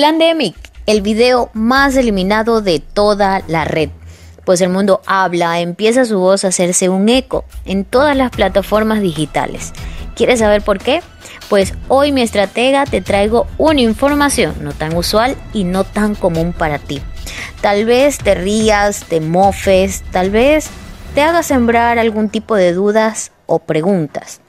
Plandemic, el video más eliminado de toda la red. Pues el mundo habla, empieza su voz a hacerse un eco en todas las plataformas digitales. ¿Quieres saber por qué? Pues hoy mi estratega te traigo una información no tan usual y no tan común para ti. Tal vez te rías, te mofes, tal vez te haga sembrar algún tipo de dudas o preguntas.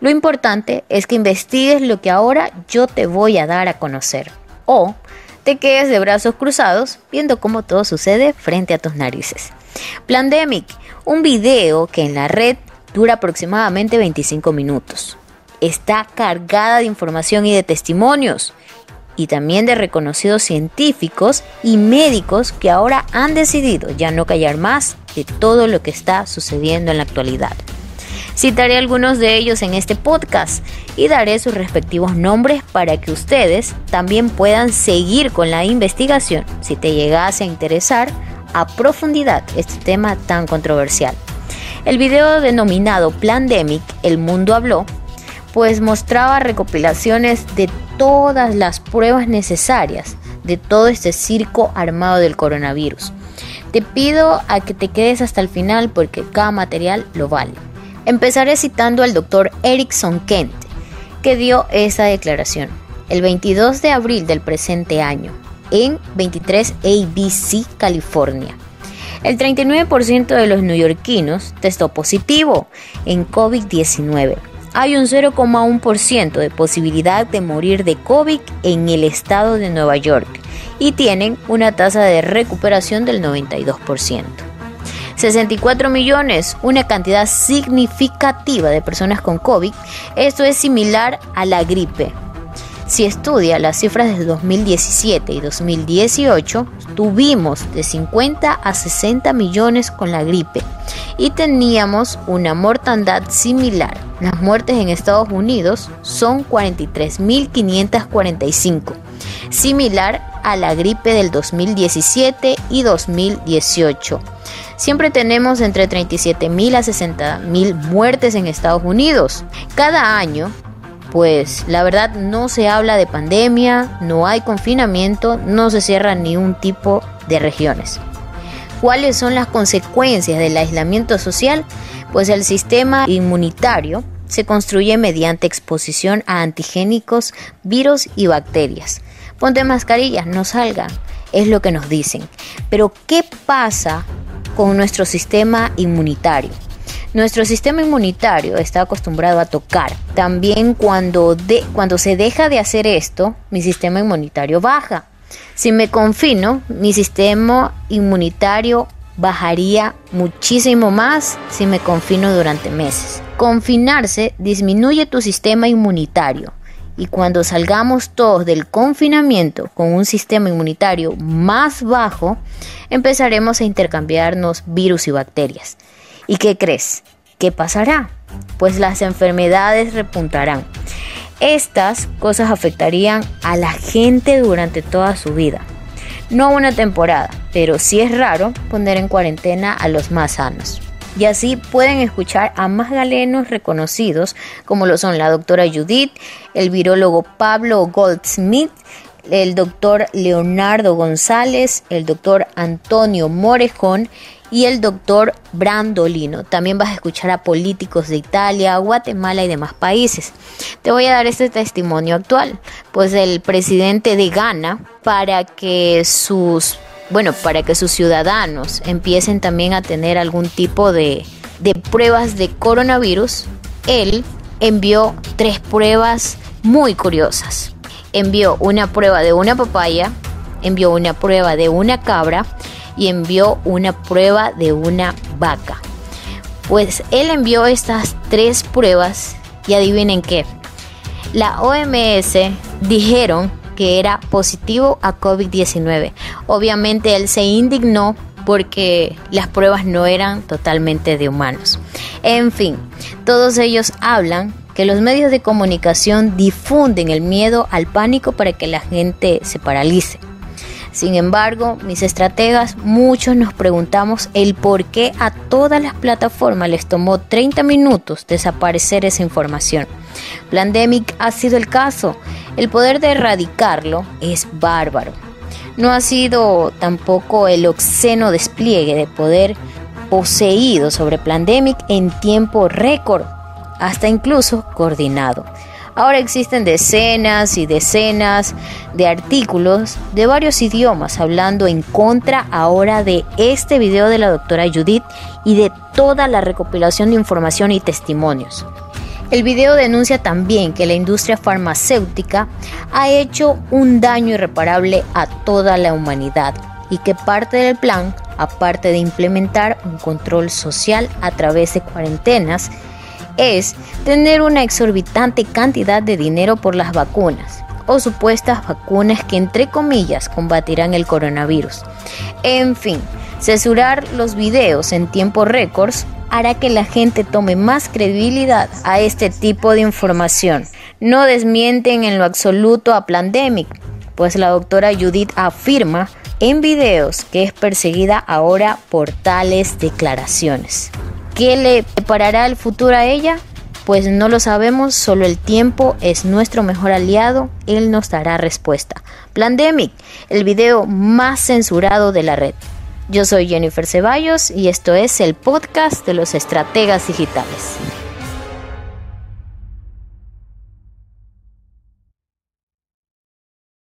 Lo importante es que investigues lo que ahora yo te voy a dar a conocer. O te quedes de brazos cruzados viendo cómo todo sucede frente a tus narices. Plandemic, un video que en la red dura aproximadamente 25 minutos. Está cargada de información y de testimonios y también de reconocidos científicos y médicos que ahora han decidido ya no callar más de todo lo que está sucediendo en la actualidad. Citaré algunos de ellos en este podcast y daré sus respectivos nombres para que ustedes también puedan seguir con la investigación si te llegase a interesar a profundidad este tema tan controversial. El video denominado Plandemic, El Mundo Habló, pues mostraba recopilaciones de todas las pruebas necesarias de todo este circo armado del coronavirus. Te pido a que te quedes hasta el final porque cada material lo vale. Empezaré citando al doctor Erickson Kent, que dio esa declaración el 22 de abril del presente año en 23 ABC, California. El 39% de los neoyorquinos testó positivo en COVID-19. Hay un 0,1% de posibilidad de morir de COVID en el estado de Nueva York y tienen una tasa de recuperación del 92%. 64 millones, una cantidad significativa de personas con COVID. Esto es similar a la gripe, si estudia las cifras de 2017 y 2018, tuvimos de 50 a 60 millones con la gripe y teníamos una mortandad similar. Las muertes en Estados Unidos son 43.545, similar a la gripe del 2017 y 2018. Siempre tenemos entre 37.000 a 60.000 muertes en Estados Unidos. Cada año pues la verdad no se habla de pandemia, no hay confinamiento, no se cierra ni un tipo de regiones. ¿Cuáles son las consecuencias del aislamiento social? Pues el sistema inmunitario se construye mediante exposición a antigénicos, virus y bacterias. Ponte mascarillas, no salgan, es lo que nos dicen. Pero ¿qué pasa con nuestro sistema inmunitario? Nuestro sistema inmunitario está acostumbrado a tocar. También cuando, de, cuando se deja de hacer esto, mi sistema inmunitario baja. Si me confino, mi sistema inmunitario bajaría muchísimo más si me confino durante meses. Confinarse disminuye tu sistema inmunitario y cuando salgamos todos del confinamiento con un sistema inmunitario más bajo, empezaremos a intercambiarnos virus y bacterias. ¿Y qué crees? ¿Qué pasará? Pues las enfermedades repuntarán. Estas cosas afectarían a la gente durante toda su vida. No una temporada, pero sí es raro poner en cuarentena a los más sanos. Y así pueden escuchar a más galenos reconocidos como lo son la doctora Judith, el virólogo Pablo Goldsmith, el doctor Leonardo González, el doctor Antonio Morejón y el doctor Brandolino. También vas a escuchar a políticos de Italia, Guatemala y demás países. Te voy a dar este testimonio actual, pues el presidente de Ghana, para que sus, bueno, para que sus ciudadanos empiecen también a tener algún tipo de, de pruebas de coronavirus, él envió tres pruebas muy curiosas. Envió una prueba de una papaya, envió una prueba de una cabra y envió una prueba de una vaca. Pues él envió estas tres pruebas y adivinen qué. La OMS dijeron que era positivo a COVID-19. Obviamente él se indignó porque las pruebas no eran totalmente de humanos. En fin, todos ellos hablan que los medios de comunicación difunden el miedo al pánico para que la gente se paralice. Sin embargo, mis estrategas, muchos nos preguntamos el por qué a todas las plataformas les tomó 30 minutos desaparecer esa información. Plandemic ha sido el caso. El poder de erradicarlo es bárbaro. No ha sido tampoco el obsceno despliegue de poder poseído sobre Plandemic en tiempo récord, hasta incluso coordinado. Ahora existen decenas y decenas de artículos de varios idiomas hablando en contra ahora de este video de la doctora Judith y de toda la recopilación de información y testimonios. El video denuncia también que la industria farmacéutica ha hecho un daño irreparable a toda la humanidad y que parte del plan, aparte de implementar un control social a través de cuarentenas, es tener una exorbitante cantidad de dinero por las vacunas o supuestas vacunas que entre comillas combatirán el coronavirus. En fin, censurar los videos en tiempo récords hará que la gente tome más credibilidad a este tipo de información. No desmienten en lo absoluto a Plandemic, pues la doctora Judith afirma en videos que es perseguida ahora por tales declaraciones. ¿Qué le preparará el futuro a ella? Pues no lo sabemos, solo el tiempo es nuestro mejor aliado, él nos dará respuesta. Plandemic, el video más censurado de la red. Yo soy Jennifer Ceballos y esto es el podcast de los estrategas digitales.